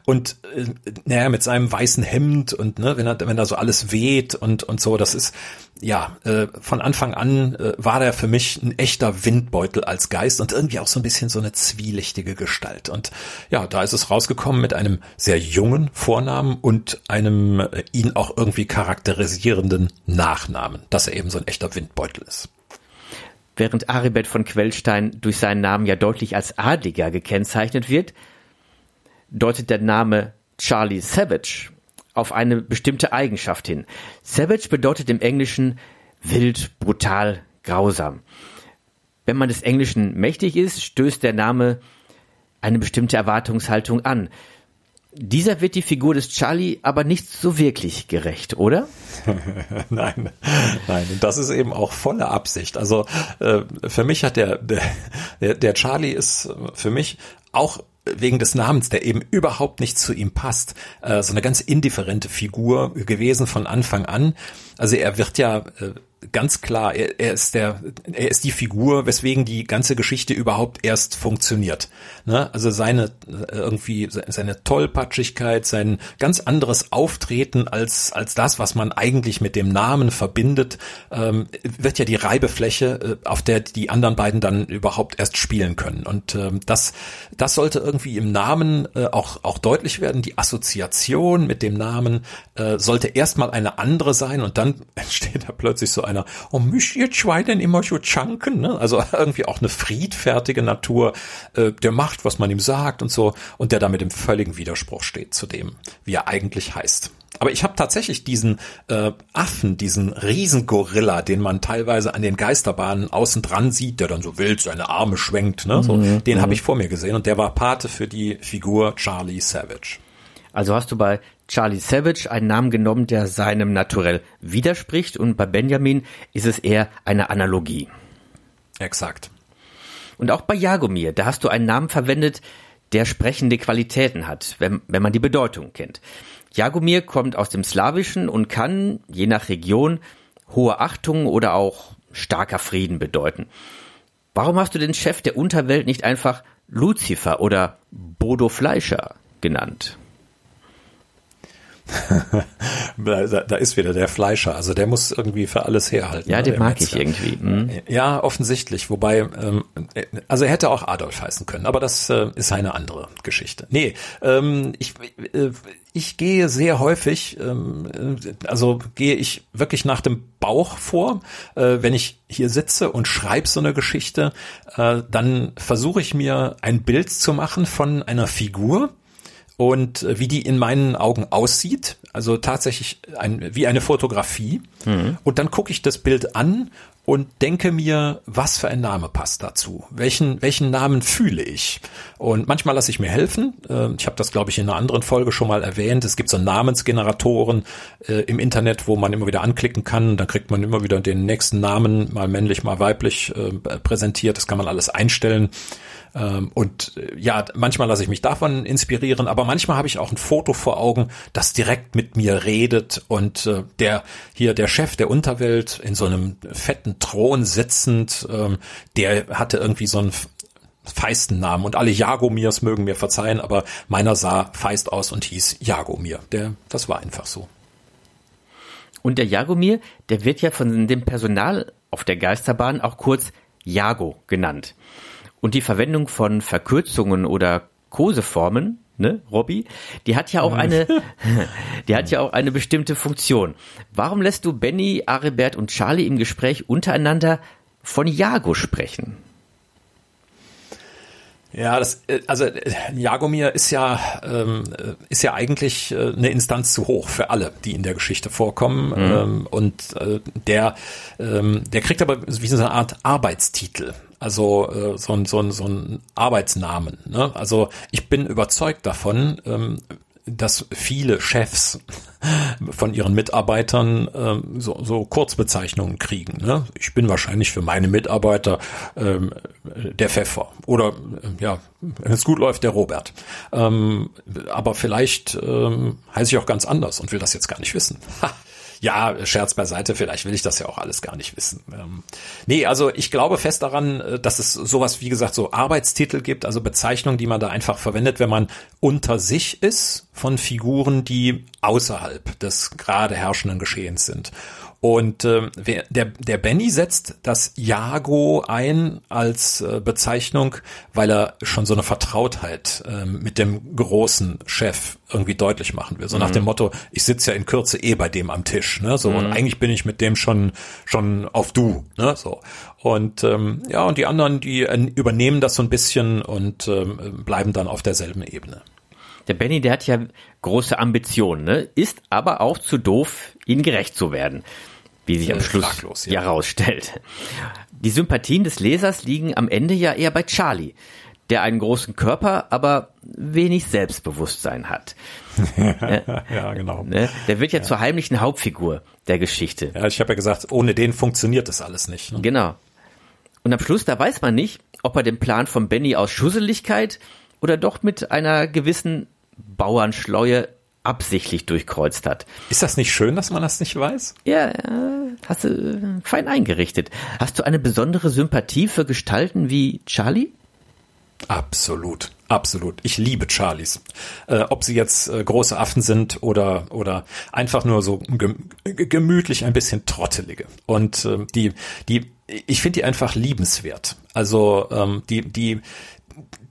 und äh, naja, mit seinem weißen Hemd und ne, wenn er wenn da so alles weht und und so, das ist ja äh, von Anfang an äh, war der für mich ein echter Windbeutel als Geist und irgendwie auch so ein bisschen so eine zwielichtige Gestalt und ja, da ist es rausgekommen mit einem sehr jungen Vornamen und einem äh, ihn auch irgendwie charakterisierenden Nachnamen, dass er eben so ein echter Windbeutel ist. Während Aribert von Quellstein durch seinen Namen ja deutlich als Adliger gekennzeichnet wird, deutet der Name Charlie Savage auf eine bestimmte Eigenschaft hin. Savage bedeutet im Englischen wild, brutal, grausam. Wenn man des Englischen mächtig ist, stößt der Name eine bestimmte Erwartungshaltung an. Dieser wird die Figur des Charlie aber nicht so wirklich gerecht, oder? nein, nein. Und das ist eben auch volle Absicht. Also äh, für mich hat der, der, der Charlie ist für mich auch wegen des Namens, der eben überhaupt nicht zu ihm passt, äh, so eine ganz indifferente Figur gewesen von Anfang an. Also er wird ja äh, ganz klar, er, er ist der, er ist die Figur, weswegen die ganze Geschichte überhaupt erst funktioniert. Ne? Also seine irgendwie seine Tollpatschigkeit, sein ganz anderes Auftreten als als das, was man eigentlich mit dem Namen verbindet, ähm, wird ja die Reibefläche, äh, auf der die anderen beiden dann überhaupt erst spielen können. Und ähm, das das sollte irgendwie im Namen äh, auch auch deutlich werden. Die Assoziation mit dem Namen äh, sollte erstmal eine andere sein und dann entsteht da plötzlich so einer, oh, müsst ihr zwei denn immer so chunken, ne? Also irgendwie auch eine friedfertige Natur, äh, der macht, was man ihm sagt und so, und der damit im völligen Widerspruch steht zu dem, wie er eigentlich heißt. Aber ich habe tatsächlich diesen äh, Affen, diesen Riesengorilla, den man teilweise an den Geisterbahnen außen dran sieht, der dann so wild seine Arme schwenkt, ne? So, mhm. den habe mhm. ich vor mir gesehen und der war Pate für die Figur Charlie Savage. Also hast du bei Charlie Savage einen Namen genommen, der seinem Naturell widerspricht und bei Benjamin ist es eher eine Analogie. Exakt. Und auch bei Jagomir, da hast du einen Namen verwendet, der sprechende Qualitäten hat, wenn, wenn man die Bedeutung kennt. Jagomir kommt aus dem Slawischen und kann, je nach Region, hohe Achtung oder auch starker Frieden bedeuten. Warum hast du den Chef der Unterwelt nicht einfach Lucifer oder Bodo Fleischer genannt? da, da, ist wieder der Fleischer, also der muss irgendwie für alles herhalten. Ja, den mag Metzger. ich irgendwie. Mhm. Ja, offensichtlich. Wobei, ähm, also er hätte auch Adolf heißen können, aber das äh, ist eine andere Geschichte. Nee, ähm, ich, äh, ich gehe sehr häufig, ähm, also gehe ich wirklich nach dem Bauch vor. Äh, wenn ich hier sitze und schreibe so eine Geschichte, äh, dann versuche ich mir ein Bild zu machen von einer Figur und äh, wie die in meinen Augen aussieht, also tatsächlich ein, wie eine Fotografie. Mhm. Und dann gucke ich das Bild an und denke mir, was für ein Name passt dazu? Welchen, welchen Namen fühle ich? Und manchmal lasse ich mir helfen. Ähm, ich habe das, glaube ich, in einer anderen Folge schon mal erwähnt. Es gibt so Namensgeneratoren äh, im Internet, wo man immer wieder anklicken kann. Dann kriegt man immer wieder den nächsten Namen, mal männlich, mal weiblich äh, präsentiert. Das kann man alles einstellen. Ähm, und äh, ja, manchmal lasse ich mich davon inspirieren, aber manchmal habe ich auch ein Foto vor Augen, das direkt mit mir redet und äh, der hier der Chef der Unterwelt in so einem fetten Thron sitzend, ähm, der hatte irgendwie so einen feisten Namen und alle Jagomirs mögen mir verzeihen, aber meiner sah feist aus und hieß Jagomir. Der, das war einfach so. Und der Jagomir, der wird ja von dem Personal auf der Geisterbahn auch kurz Jago genannt. Und die Verwendung von Verkürzungen oder Koseformen, ne, Robby, die hat ja auch eine, die hat ja auch eine bestimmte Funktion. Warum lässt du Benny, Aribert und Charlie im Gespräch untereinander von Jago sprechen? Ja, das, äh, also äh, Jagomir ist ja ähm, äh, ist ja eigentlich eine Instanz zu hoch für alle, die in der Geschichte vorkommen. Mhm. Ähm, und äh, der ähm, der kriegt aber wie so eine Art Arbeitstitel, also äh, so ein so ein so ein Arbeitsnamen. Ne? Also ich bin überzeugt davon, ähm, dass viele Chefs von ihren Mitarbeitern ähm, so, so Kurzbezeichnungen kriegen. Ne? Ich bin wahrscheinlich für meine Mitarbeiter ähm, der Pfeffer oder äh, ja, wenn es gut läuft, der Robert. Ähm, aber vielleicht ähm, heiße ich auch ganz anders und will das jetzt gar nicht wissen. Ja, Scherz beiseite, vielleicht will ich das ja auch alles gar nicht wissen. Ähm, nee, also ich glaube fest daran, äh, dass es sowas, wie gesagt, so Arbeitstitel gibt, also Bezeichnungen, die man da einfach verwendet, wenn man unter sich ist von Figuren, die außerhalb des gerade herrschenden Geschehens sind. Und äh, der, der Benny setzt das Jago ein als äh, Bezeichnung, weil er schon so eine Vertrautheit äh, mit dem großen Chef irgendwie deutlich machen will. So mhm. nach dem Motto, ich sitze ja in Kürze eh bei dem am Tisch. Ne? So, mhm. und eigentlich bin ich mit dem schon, schon auf du. Ne? So. Und ähm, ja, und die anderen, die äh, übernehmen das so ein bisschen und ähm, bleiben dann auf derselben Ebene. Der Benny, der hat ja große Ambitionen, ne? ist aber auch zu doof, ihnen gerecht zu werden wie sich am äh, Schluss Fraglos, ja. herausstellt. Die Sympathien des Lesers liegen am Ende ja eher bei Charlie. der einen großen Körper, aber wenig Selbstbewusstsein hat. ja, genau. Ne? Der wird ja, zur heimlichen Hauptfigur der Geschichte. Ja, ich habe ja gesagt, ohne den funktioniert das alles nicht. Ne? Genau. Und am Schluss, da weiß man nicht, ob er den Plan von Benny aus Schusseligkeit oder doch mit einer gewissen Bauernschleue absichtlich durchkreuzt hat. Ist das nicht schön, dass man das nicht weiß? Ja, äh, hast du äh, fein eingerichtet. Hast du eine besondere Sympathie für Gestalten wie Charlie? Absolut, absolut. Ich liebe Charlies. Äh, ob sie jetzt äh, große Affen sind oder oder einfach nur so gemütlich ein bisschen trottelige. Und äh, die die ich finde die einfach liebenswert. Also ähm, die die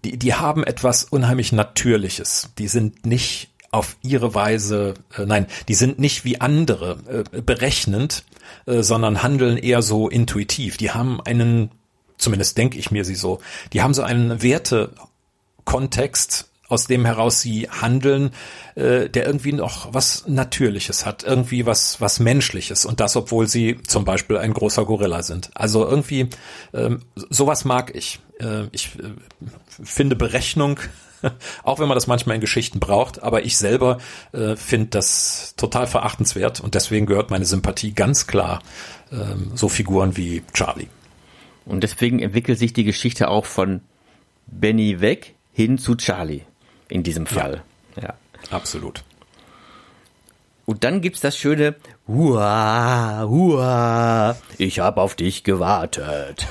die die haben etwas unheimlich Natürliches. Die sind nicht auf ihre Weise, äh, nein, die sind nicht wie andere äh, berechnend, äh, sondern handeln eher so intuitiv. Die haben einen, zumindest denke ich mir sie so, die haben so einen Wertekontext, aus dem heraus sie handeln, äh, der irgendwie noch was Natürliches hat, irgendwie was was Menschliches und das, obwohl sie zum Beispiel ein großer Gorilla sind. Also irgendwie ähm, sowas mag ich. Äh, ich äh, finde Berechnung auch wenn man das manchmal in Geschichten braucht. Aber ich selber äh, finde das total verachtenswert und deswegen gehört meine Sympathie ganz klar ähm, so Figuren wie Charlie. Und deswegen entwickelt sich die Geschichte auch von Benny weg hin zu Charlie in diesem Fall. Ja, ja. absolut. Und dann gibt's das schöne Hua, hua, ich hab auf dich gewartet.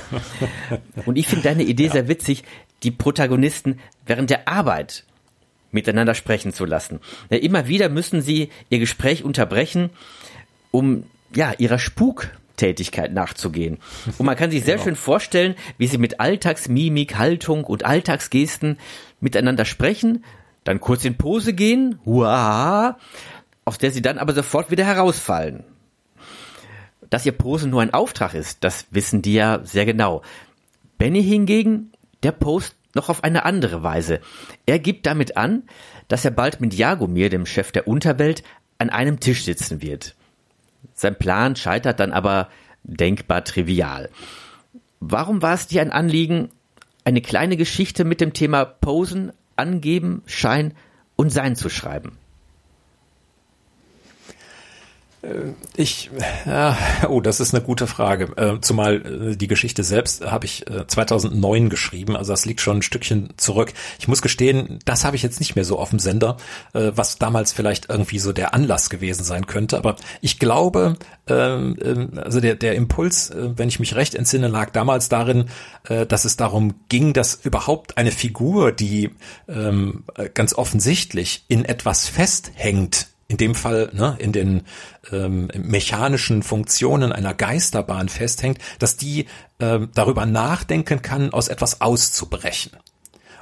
Und ich finde deine Idee ja. sehr witzig die Protagonisten während der Arbeit miteinander sprechen zu lassen. Immer wieder müssen sie ihr Gespräch unterbrechen, um ja ihrer Spuktätigkeit nachzugehen. Und man kann sich sehr genau. schön vorstellen, wie sie mit Alltagsmimik, Haltung und Alltagsgesten miteinander sprechen, dann kurz in Pose gehen, huah, aus der sie dann aber sofort wieder herausfallen. Dass ihr Posen nur ein Auftrag ist, das wissen die ja sehr genau. Benny hingegen der Post noch auf eine andere Weise. Er gibt damit an, dass er bald mit Jagomir, dem Chef der Unterwelt, an einem Tisch sitzen wird. Sein Plan scheitert dann aber denkbar trivial. Warum war es dir ein Anliegen, eine kleine Geschichte mit dem Thema Posen, Angeben, Schein und Sein zu schreiben? Äh, ich, ja, oh, das ist eine gute Frage. Äh, zumal äh, die Geschichte selbst habe ich 2009 geschrieben, also das liegt schon ein Stückchen zurück. Ich muss gestehen, das habe ich jetzt nicht mehr so auf dem Sender, was damals vielleicht irgendwie so der Anlass gewesen sein könnte. Aber ich glaube, ähm, ähm, also der, der Impuls, wenn ich mich recht entsinne, lag damals darin, dass es darum ging, dass überhaupt eine Figur, die ähm, ganz offensichtlich in etwas festhängt, in dem Fall ne, in den ähm, mechanischen Funktionen einer Geisterbahn festhängt, dass die ähm, darüber nachdenken kann, aus etwas auszubrechen.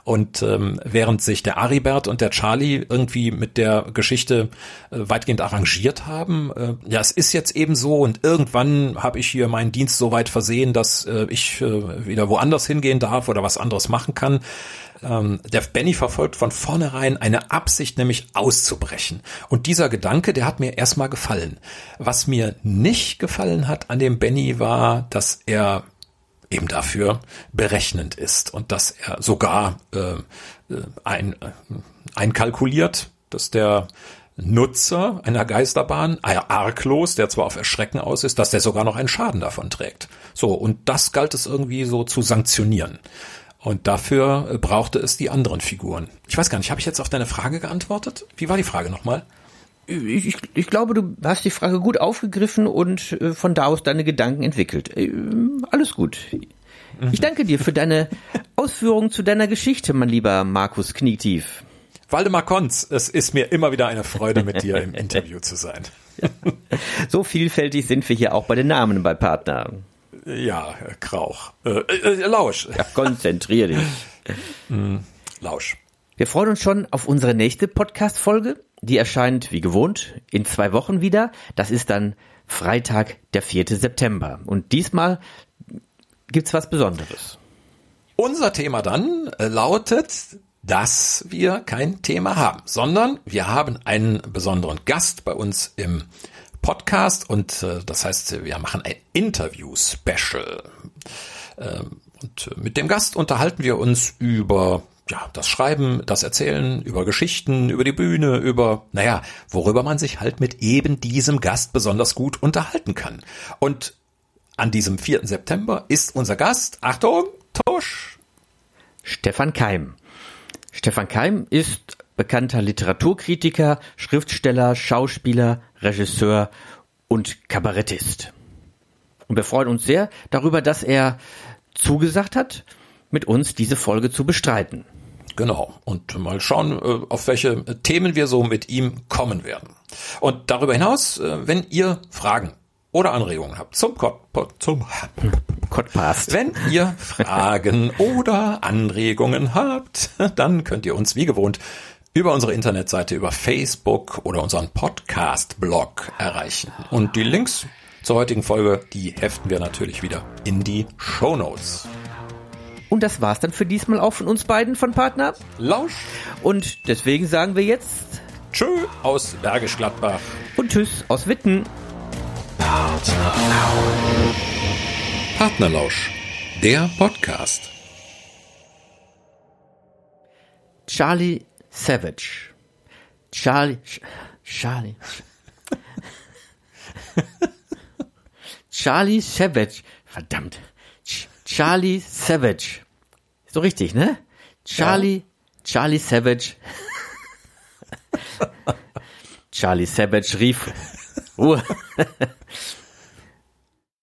Und ähm, während sich der Aribert und der Charlie irgendwie mit der Geschichte äh, weitgehend arrangiert haben, äh, ja, es ist jetzt eben so und irgendwann habe ich hier meinen Dienst so weit versehen, dass äh, ich äh, wieder woanders hingehen darf oder was anderes machen kann, ähm, der Benny verfolgt von vornherein eine Absicht, nämlich auszubrechen. Und dieser Gedanke, der hat mir erstmal gefallen. Was mir nicht gefallen hat an dem Benny war, dass er eben dafür berechnend ist und dass er sogar äh, äh ein, äh, einkalkuliert, dass der Nutzer einer Geisterbahn, arglos, der zwar auf Erschrecken aus ist, dass der sogar noch einen Schaden davon trägt. So, und das galt es irgendwie so zu sanktionieren. Und dafür äh, brauchte es die anderen Figuren. Ich weiß gar nicht, habe ich jetzt auf deine Frage geantwortet? Wie war die Frage nochmal? Ich, ich, ich glaube, du hast die Frage gut aufgegriffen und äh, von da aus deine Gedanken entwickelt. Äh, alles gut. Ich danke dir für deine Ausführungen zu deiner Geschichte, mein lieber Markus Knietief. Waldemar Konz, es ist mir immer wieder eine Freude, mit dir im Interview zu sein. So vielfältig sind wir hier auch bei den Namen bei Partner. Ja, Krauch. Äh, äh, Lausch. Ja, konzentrier dich. Mm, Lausch. Wir freuen uns schon auf unsere nächste Podcast-Folge. Die erscheint wie gewohnt in zwei Wochen wieder. Das ist dann Freitag, der 4. September. Und diesmal gibt's was Besonderes. Unser Thema dann äh, lautet, dass wir kein Thema haben, sondern wir haben einen besonderen Gast bei uns im Podcast und äh, das heißt, wir machen ein Interview-Special. Ähm, und mit dem Gast unterhalten wir uns über ja, das Schreiben, das Erzählen, über Geschichten, über die Bühne, über, naja, worüber man sich halt mit eben diesem Gast besonders gut unterhalten kann. Und an diesem 4. September ist unser Gast, Achtung, Tusch. Stefan Keim. Stefan Keim ist bekannter Literaturkritiker, Schriftsteller, Schauspieler, Regisseur und Kabarettist. Und wir freuen uns sehr darüber, dass er zugesagt hat, mit uns diese Folge zu bestreiten. Genau. Und mal schauen, äh, auf welche Themen wir so mit ihm kommen werden. Und darüber hinaus, äh, wenn ihr Fragen oder Anregungen habt zum, Pod, zum Podcast. Wenn ihr Fragen oder Anregungen habt, dann könnt ihr uns wie gewohnt über unsere Internetseite, über Facebook oder unseren Podcast-Blog erreichen. Und die Links zur heutigen Folge, die heften wir natürlich wieder in die Show Notes. Und das war's dann für diesmal auch von uns beiden von Partner. Lausch. Und deswegen sagen wir jetzt Tschö aus Bergisch Gladbach. Und Tschüss aus Witten. Partnerlausch, der Podcast. Charlie Savage. Charlie. Charlie. Charlie Savage. Verdammt. Charlie Savage. So richtig, ne? Charlie, ja. Charlie Savage. Charlie Savage rief. Uh.